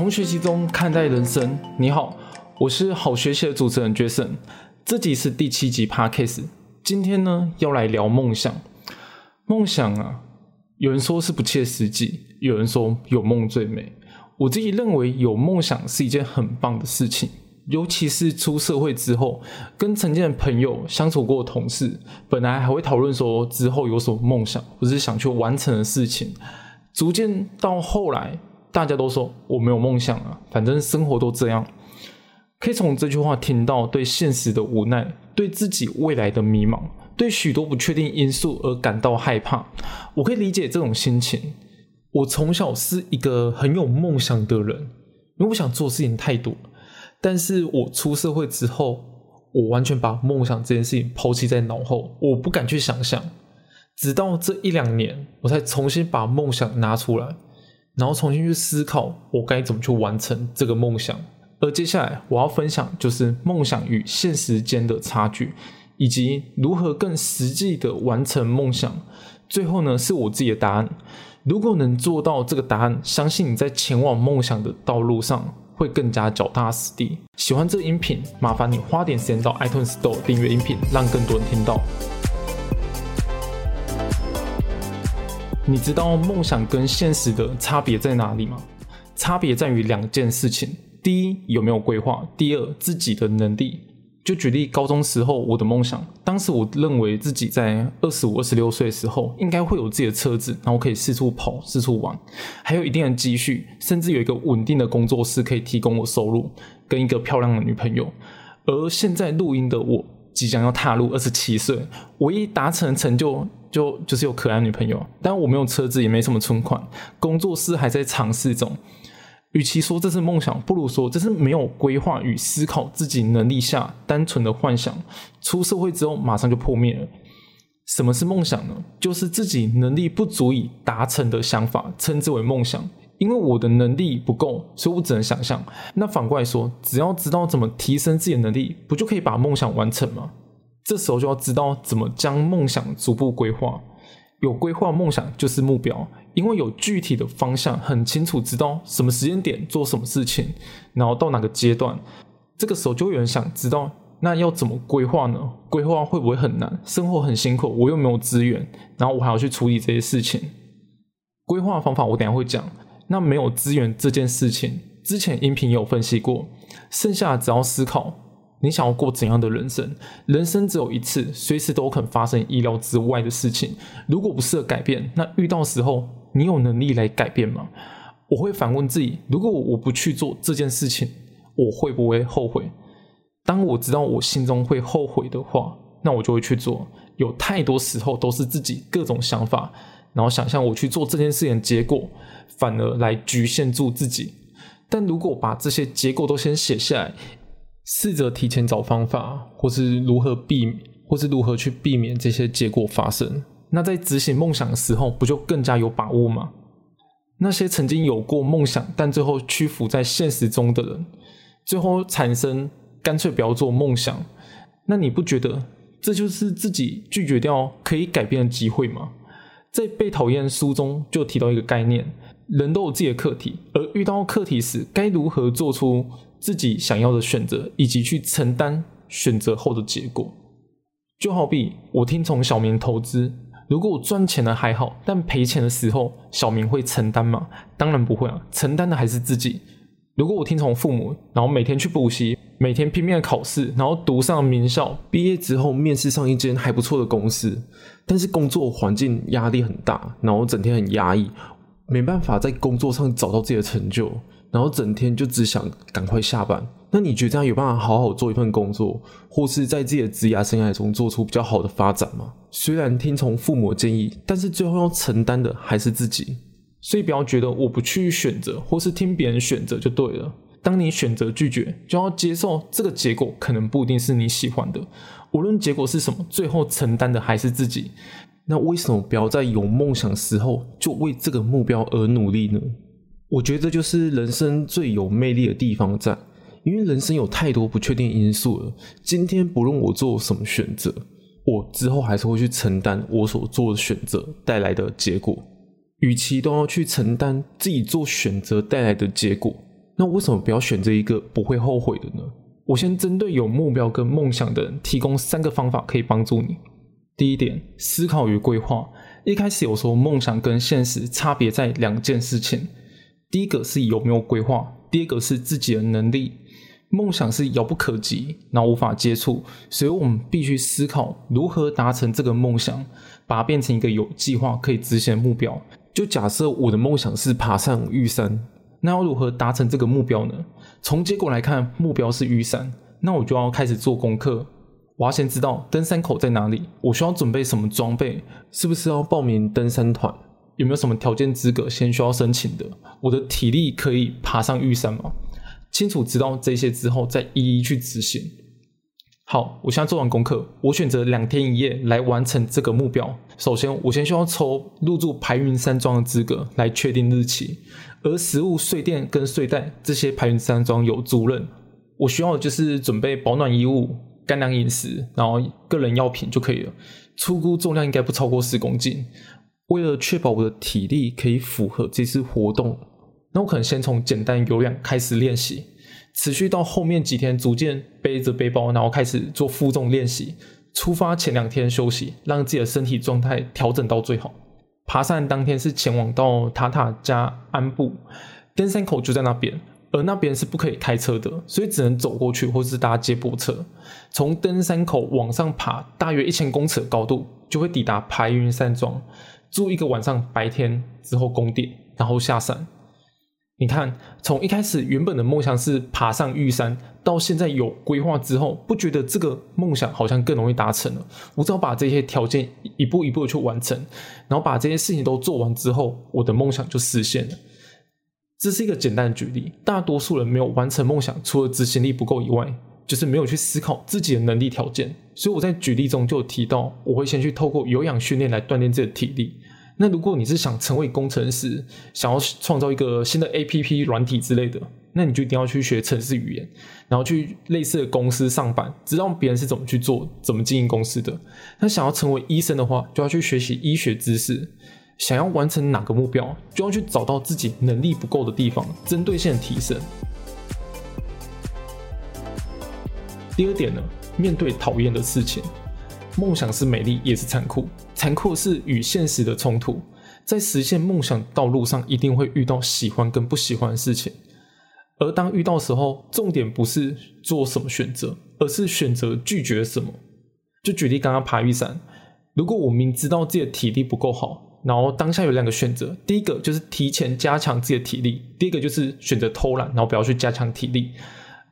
从学习中看待人生。你好，我是好学习的主持人 Jason。这集是第七集 Podcast。今天呢，要来聊梦想。梦想啊，有人说是不切实际，有人说有梦最美。我自己认为，有梦想是一件很棒的事情。尤其是出社会之后，跟曾经的朋友相处过的同事，本来还会讨论说之后有什么梦想，或是想去完成的事情。逐渐到后来，大家都说我没有梦想啊，反正生活都这样。可以从这句话听到对现实的无奈，对自己未来的迷茫，对许多不确定因素而感到害怕。我可以理解这种心情。我从小是一个很有梦想的人，因为我想做事情太多。但是我出社会之后，我完全把梦想这件事情抛弃在脑后，我不敢去想象。直到这一两年，我才重新把梦想拿出来，然后重新去思考我该怎么去完成这个梦想。而接下来我要分享就是梦想与现实间的差距，以及如何更实际的完成梦想。最后呢，是我自己的答案。如果能做到这个答案，相信你在前往梦想的道路上会更加脚踏实地。喜欢这个音频，麻烦你花点时间到 iTunes Store 订阅音频，让更多人听到。你知道梦想跟现实的差别在哪里吗？差别在于两件事情：第一，有没有规划；第二，自己的能力。就举例高中时候我的梦想，当时我认为自己在二十五、二十六岁的时候，应该会有自己的车子，然后可以四处跑、四处玩，还有一定的积蓄，甚至有一个稳定的工作室可以提供我收入，跟一个漂亮的女朋友。而现在录音的我，即将要踏入二十七岁，唯一达成成就。就就是有可爱女朋友，但我没有车子，也没什么存款，工作室还在尝试中。与其说这是梦想，不如说这是没有规划与思考自己能力下单纯的幻想。出社会之后马上就破灭了。什么是梦想呢？就是自己能力不足以达成的想法，称之为梦想。因为我的能力不够，所以我只能想象。那反过来说，只要知道怎么提升自己的能力，不就可以把梦想完成吗？这时候就要知道怎么将梦想逐步规划。有规划梦想就是目标，因为有具体的方向，很清楚知道什么时间点做什么事情，然后到哪个阶段。这个时候就有人想知道，那要怎么规划呢？规划会不会很难？生活很辛苦，我又没有资源，然后我还要去处理这些事情。规划方法我等下会讲。那没有资源这件事情，之前音频有分析过，剩下只要思考。你想要过怎样的人生？人生只有一次，随时都可能发生意料之外的事情。如果不适改变，那遇到时候，你有能力来改变吗？我会反问自己：如果我不去做这件事情，我会不会后悔？当我知道我心中会后悔的话，那我就会去做。有太多时候都是自己各种想法，然后想象我去做这件事情的结果，反而来局限住自己。但如果把这些结果都先写下来，试着提前找方法，或是如何避，或是如何去避免这些结果发生。那在执行梦想的时候，不就更加有把握吗？那些曾经有过梦想，但最后屈服在现实中的人，最后产生干脆不要做梦想，那你不觉得这就是自己拒绝掉可以改变的机会吗？在《被讨厌》书中就提到一个概念：人都有自己的课题，而遇到课题时，该如何做出？自己想要的选择，以及去承担选择后的结果，就好比我听从小明投资，如果我赚钱了还好，但赔钱的时候，小明会承担吗？当然不会啊，承担的还是自己。如果我听从父母，然后每天去补习，每天拼命的考试，然后读上名校，毕业之后面试上一间还不错的公司，但是工作环境压力很大，然后整天很压抑，没办法在工作上找到自己的成就。然后整天就只想赶快下班。那你觉得这样有办法好好做一份工作，或是在自己的职业生涯中做出比较好的发展吗？虽然听从父母建议，但是最后要承担的还是自己。所以不要觉得我不去选择，或是听别人选择就对了。当你选择拒绝，就要接受这个结果可能不一定是你喜欢的。无论结果是什么，最后承担的还是自己。那为什么不要在有梦想时候就为这个目标而努力呢？我觉得就是人生最有魅力的地方在，因为人生有太多不确定因素了。今天不论我做什么选择，我之后还是会去承担我所做的选择带来的结果。与其都要去承担自己做选择带来的结果，那为什么不要选择一个不会后悔的呢？我先针对有目标跟梦想的人提供三个方法，可以帮助你。第一点，思考与规划。一开始有说梦想跟现实差别在两件事情，第一个是有没有规划，第二个是自己的能力。梦想是遥不可及，然后无法接触，所以我们必须思考如何达成这个梦想，把它变成一个有计划可以执行的目标。就假设我的梦想是爬上玉山，那要如何达成这个目标呢？从结果来看，目标是玉山，那我就要开始做功课。我要先知道登山口在哪里，我需要准备什么装备，是不是要报名登山团，有没有什么条件资格先需要申请的？我的体力可以爬上玉山吗？清楚知道这些之后，再一一去执行。好，我现在做完功课，我选择两天一夜来完成这个目标。首先，我先需要抽入住排云山庄的资格来确定日期，而食物、睡垫跟睡袋这些排云山庄有租赁。我需要的就是准备保暖衣物、干粮饮食，然后个人药品就可以了。粗估重量应该不超过十公斤。为了确保我的体力可以符合这次活动。那我可能先从简单有氧开始练习，持续到后面几天，逐渐背着背包，然后开始做负重练习。出发前两天休息，让自己的身体状态调整到最好。爬山当天是前往到塔塔加安布，登山口就在那边，而那边是不可以开车的，所以只能走过去或是搭接驳车。从登山口往上爬，大约一千公尺的高度，就会抵达排云山庄，住一个晚上，白天之后攻顶，然后下山。你看，从一开始原本的梦想是爬上玉山，到现在有规划之后，不觉得这个梦想好像更容易达成了？我只要把这些条件一步一步的去完成，然后把这些事情都做完之后，我的梦想就实现了。这是一个简单的举例。大多数人没有完成梦想，除了执行力不够以外，就是没有去思考自己的能力条件。所以我在举例中就提到，我会先去透过有氧训练来锻炼自己的体力。那如果你是想成为工程师，想要创造一个新的 A P P 软体之类的，那你就一定要去学程式语言，然后去类似的公司上班，知道别人是怎么去做、怎么经营公司的。那想要成为医生的话，就要去学习医学知识。想要完成哪个目标，就要去找到自己能力不够的地方，针对性提升。第二点呢，面对讨厌的事情。梦想是美丽，也是残酷。残酷是与现实的冲突，在实现梦想道路上，一定会遇到喜欢跟不喜欢的事情。而当遇到时候，重点不是做什么选择，而是选择拒绝什么。就举例刚刚爬玉山，如果我明知道自己的体力不够好，然后当下有两个选择，第一个就是提前加强自己的体力，第二个就是选择偷懒，然后不要去加强体力。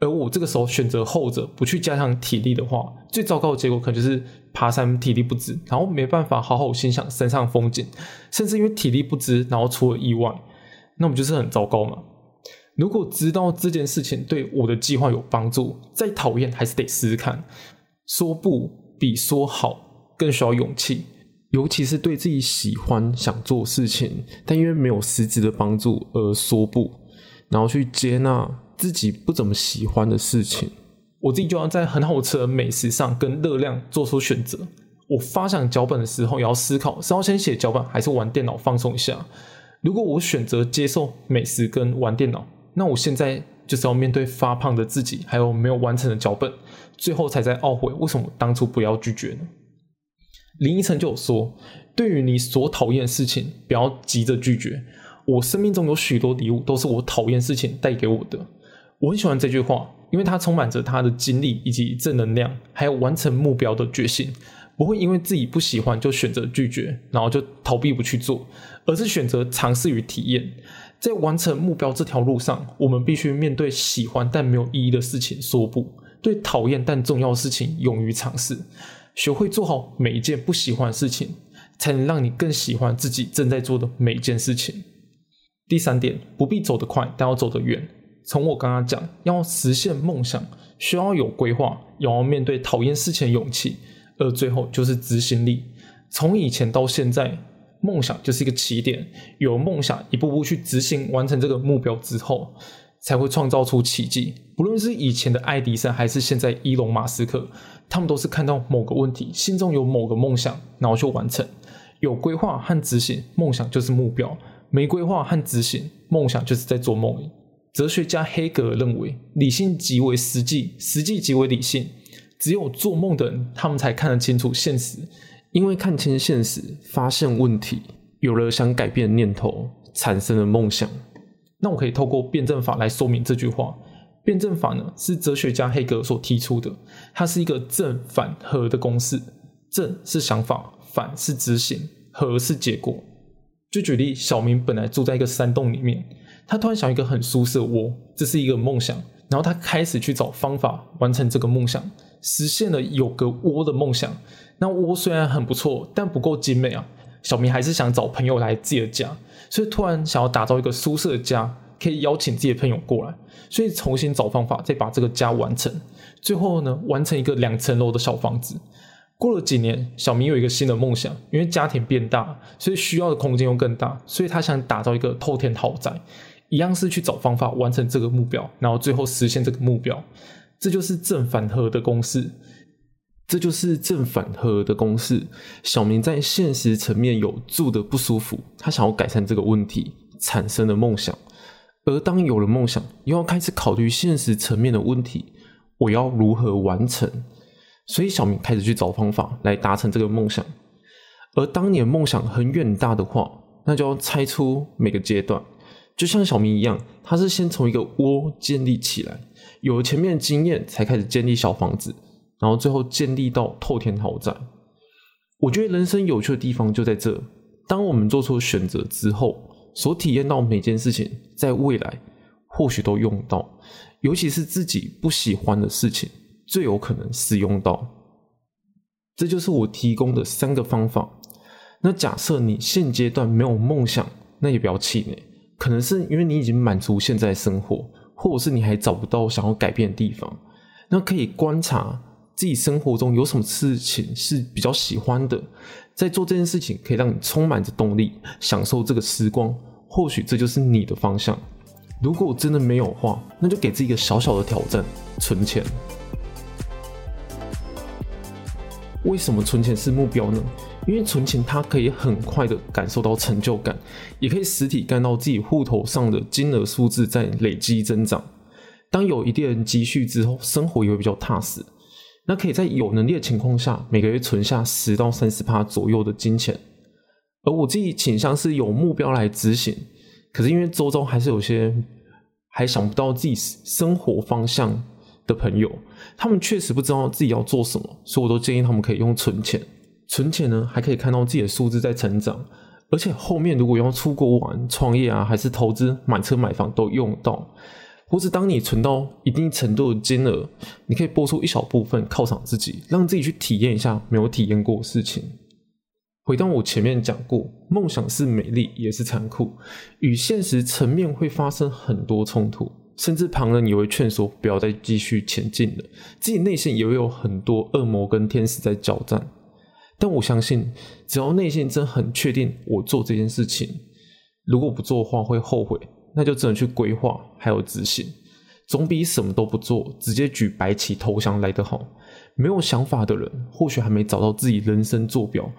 而我这个时候选择后者，不去加强体力的话，最糟糕的结果可能就是爬山体力不支，然后没办法好好欣赏山上风景，甚至因为体力不支，然后出了意外，那我们就是很糟糕嘛。如果知道这件事情对我的计划有帮助，再讨厌还是得试试看。说不比说好更需要勇气，尤其是对自己喜欢想做事情，但因为没有实质的帮助而说不，然后去接纳。自己不怎么喜欢的事情，我自己就要在很好吃的美食上跟热量做出选择。我发想脚本的时候，也要思考是要先写脚本，还是玩电脑放松一下。如果我选择接受美食跟玩电脑，那我现在就是要面对发胖的自己，还有没有完成的脚本，最后才在懊悔为什么当初不要拒绝呢？林依晨就有说，对于你所讨厌的事情，不要急着拒绝。我生命中有许多礼物，都是我讨厌事情带给我的。我很喜欢这句话，因为它充满着他的精力以及正能量，还有完成目标的决心。不会因为自己不喜欢就选择拒绝，然后就逃避不去做，而是选择尝试与体验。在完成目标这条路上，我们必须面对喜欢但没有意义的事情说不，对讨厌但重要的事情勇于尝试，学会做好每一件不喜欢的事情，才能让你更喜欢自己正在做的每一件事情。第三点，不必走得快，但要走得远。从我刚刚讲，要实现梦想，需要有规划，也要面对讨厌事情的勇气，而最后就是执行力。从以前到现在，梦想就是一个起点，有梦想，一步步去执行，完成这个目标之后，才会创造出奇迹。不论是以前的爱迪生，还是现在伊隆马斯克，他们都是看到某个问题，心中有某个梦想，然后去完成。有规划和执行，梦想就是目标；没规划和执行，梦想就是在做梦。哲学家黑格尔认为，理性即为实际，实际即为理性。只有做梦的人，他们才看得清楚现实。因为看清现实，发现问题，有了想改变的念头，产生了梦想。那我可以透过辩证法来说明这句话。辩证法呢，是哲学家黑格尔所提出的，它是一个正反合的公式。正是想法，反是执行，合是结果。就举例，小明本来住在一个山洞里面，他突然想一个很舒适的窝，这是一个梦想。然后他开始去找方法完成这个梦想，实现了有个窝的梦想。那窝虽然很不错，但不够精美啊。小明还是想找朋友来自己的家，所以突然想要打造一个舒适的家，可以邀请自己的朋友过来。所以重新找方法，再把这个家完成。最后呢，完成一个两层楼的小房子。过了几年，小明有一个新的梦想，因为家庭变大，所以需要的空间又更大，所以他想打造一个透天豪宅，一样是去找方法完成这个目标，然后最后实现这个目标。这就是正反合的公式。这就是正反合的公式。小明在现实层面有住的不舒服，他想要改善这个问题，产生了梦想。而当有了梦想，又要开始考虑现实层面的问题，我要如何完成？所以小明开始去找方法来达成这个梦想。而当你的梦想很远大的话，那就要拆出每个阶段，就像小明一样，他是先从一个窝建立起来，有了前面的经验，才开始建立小房子，然后最后建立到透天豪宅。我觉得人生有趣的地方就在这：当我们做出选择之后，所体验到每件事情，在未来或许都用到，尤其是自己不喜欢的事情。最有可能使用到，这就是我提供的三个方法。那假设你现阶段没有梦想，那也不要气馁，可能是因为你已经满足现在生活，或者是你还找不到想要改变的地方。那可以观察自己生活中有什么事情是比较喜欢的，在做这件事情可以让你充满着动力，享受这个时光。或许这就是你的方向。如果真的没有话，那就给自己一个小小的挑战：存钱。为什么存钱是目标呢？因为存钱，它可以很快的感受到成就感，也可以实体看到自己户头上的金额数字在累积增长。当有一定积蓄之后，生活也会比较踏实。那可以在有能力的情况下，每个月存下十到三十趴左右的金钱。而我自己倾向是有目标来执行，可是因为周遭还是有些还想不到自己生活方向。的朋友，他们确实不知道自己要做什么，所以我都建议他们可以用存钱。存钱呢，还可以看到自己的数字在成长，而且后面如果要出国玩、创业啊，还是投资、买车、买房都用到。或是当你存到一定程度的金额，你可以拨出一小部分犒赏自己，让自己去体验一下没有体验过的事情。回到我前面讲过，梦想是美丽也是残酷，与现实层面会发生很多冲突。甚至旁人也会劝说不要再继续前进了，自己内心也会有很多恶魔跟天使在交战。但我相信，只要内心真很确定我做这件事情，如果不做的话会后悔，那就只能去规划还有执行，总比什么都不做直接举白旗投降来得好。没有想法的人或许还没找到自己人生坐标，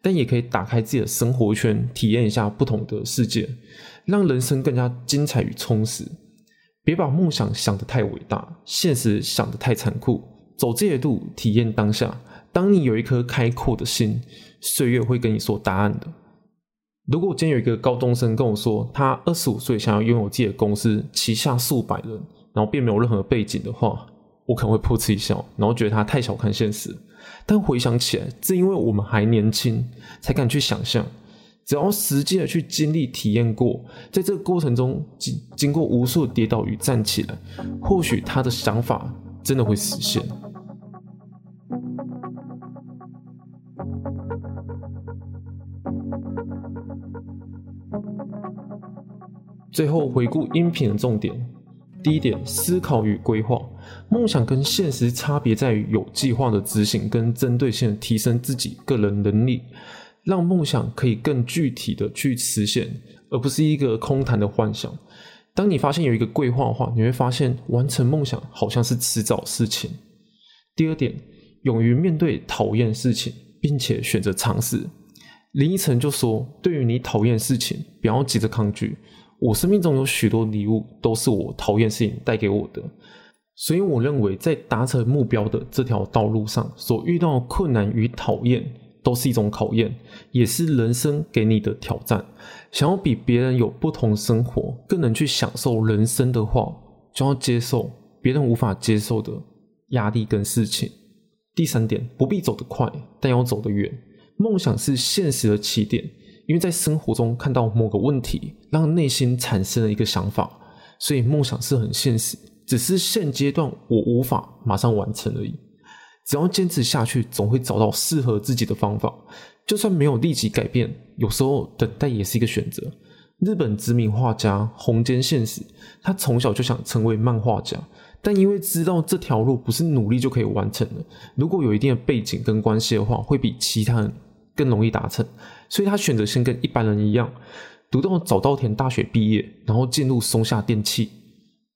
但也可以打开自己的生活圈，体验一下不同的世界，让人生更加精彩与充实。别把梦想想得太伟大，现实想得太残酷。走这些路，体验当下。当你有一颗开阔的心，岁月会跟你说答案的。如果今天有一个高中生跟我说，他二十五岁想要拥有自己的公司，旗下数百人，然后并没有任何背景的话，我可能会噗嗤一笑，然后觉得他太小看现实。但回想起来，正因为我们还年轻，才敢去想象。只要实际的去经历、体验过，在这个过程中经经过无数跌倒与站起来，或许他的想法真的会实现。最后回顾音频的重点：第一点，思考与规划。梦想跟现实差别在于有计划的执行，跟针对性提升自己个人能力。让梦想可以更具体的去实现，而不是一个空谈的幻想。当你发现有一个规划的话，你会发现完成梦想好像是迟早事情。第二点，勇于面对讨厌事情，并且选择尝试。林依晨就说：“对于你讨厌事情，不要急着抗拒，我生命中有许多礼物都是我讨厌事情带给我的，所以我认为在达成目标的这条道路上所遇到的困难与讨厌都是一种考验，也是人生给你的挑战。想要比别人有不同生活，更能去享受人生的话，就要接受别人无法接受的压力跟事情。第三点，不必走得快，但要走得远。梦想是现实的起点，因为在生活中看到某个问题，让内心产生了一个想法，所以梦想是很现实，只是现阶段我无法马上完成而已。只要坚持下去，总会找到适合自己的方法。就算没有立即改变，有时候等待也是一个选择。日本知名画家红间宪史，他从小就想成为漫画家。但因为知道这条路不是努力就可以完成的，如果有一定的背景跟关系的话，会比其他人更容易达成，所以他选择先跟一般人一样，读到早稻田大学毕业，然后进入松下电器。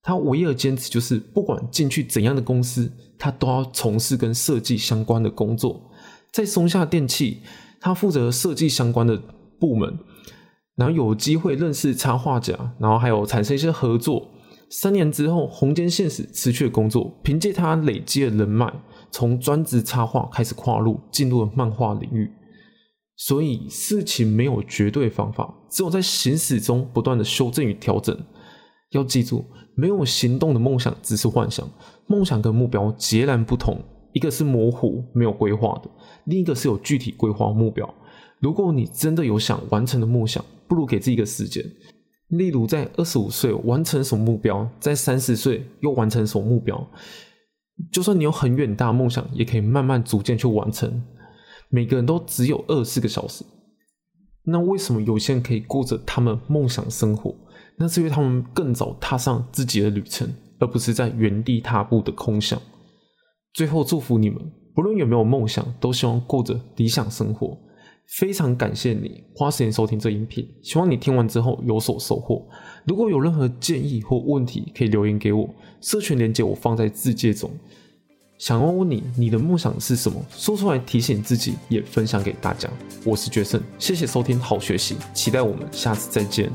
他唯一的坚持就是，不管进去怎样的公司，他都要从事跟设计相关的工作。在松下电器，他负责设计相关的部门，然后有机会认识插画家，然后还有产生一些合作。三年之后，红间现实辞去了工作，凭借他累积的人脉，从专职插画开始跨入，进入了漫画领域。所以事情没有绝对方法，只有在行驶中不断的修正与调整。要记住，没有行动的梦想只是幻想，梦想跟目标截然不同，一个是模糊没有规划的，另一个是有具体规划目标。如果你真的有想完成的梦想，不如给自己一个时间。例如，在二十五岁完成什么目标，在三十岁又完成什么目标。就算你有很远大梦想，也可以慢慢逐渐去完成。每个人都只有二十四个小时，那为什么有些人可以过着他们梦想生活？那是因为他们更早踏上自己的旅程，而不是在原地踏步的空想。最后，祝福你们，不论有没有梦想，都希望过着理想生活。非常感谢你花时间收听这音频，希望你听完之后有所收获。如果有任何建议或问题，可以留言给我。社群连接我放在字界中。想问问你，你的梦想是什么？说出来提醒自己，也分享给大家。我是决胜，谢谢收听，好学习，期待我们下次再见。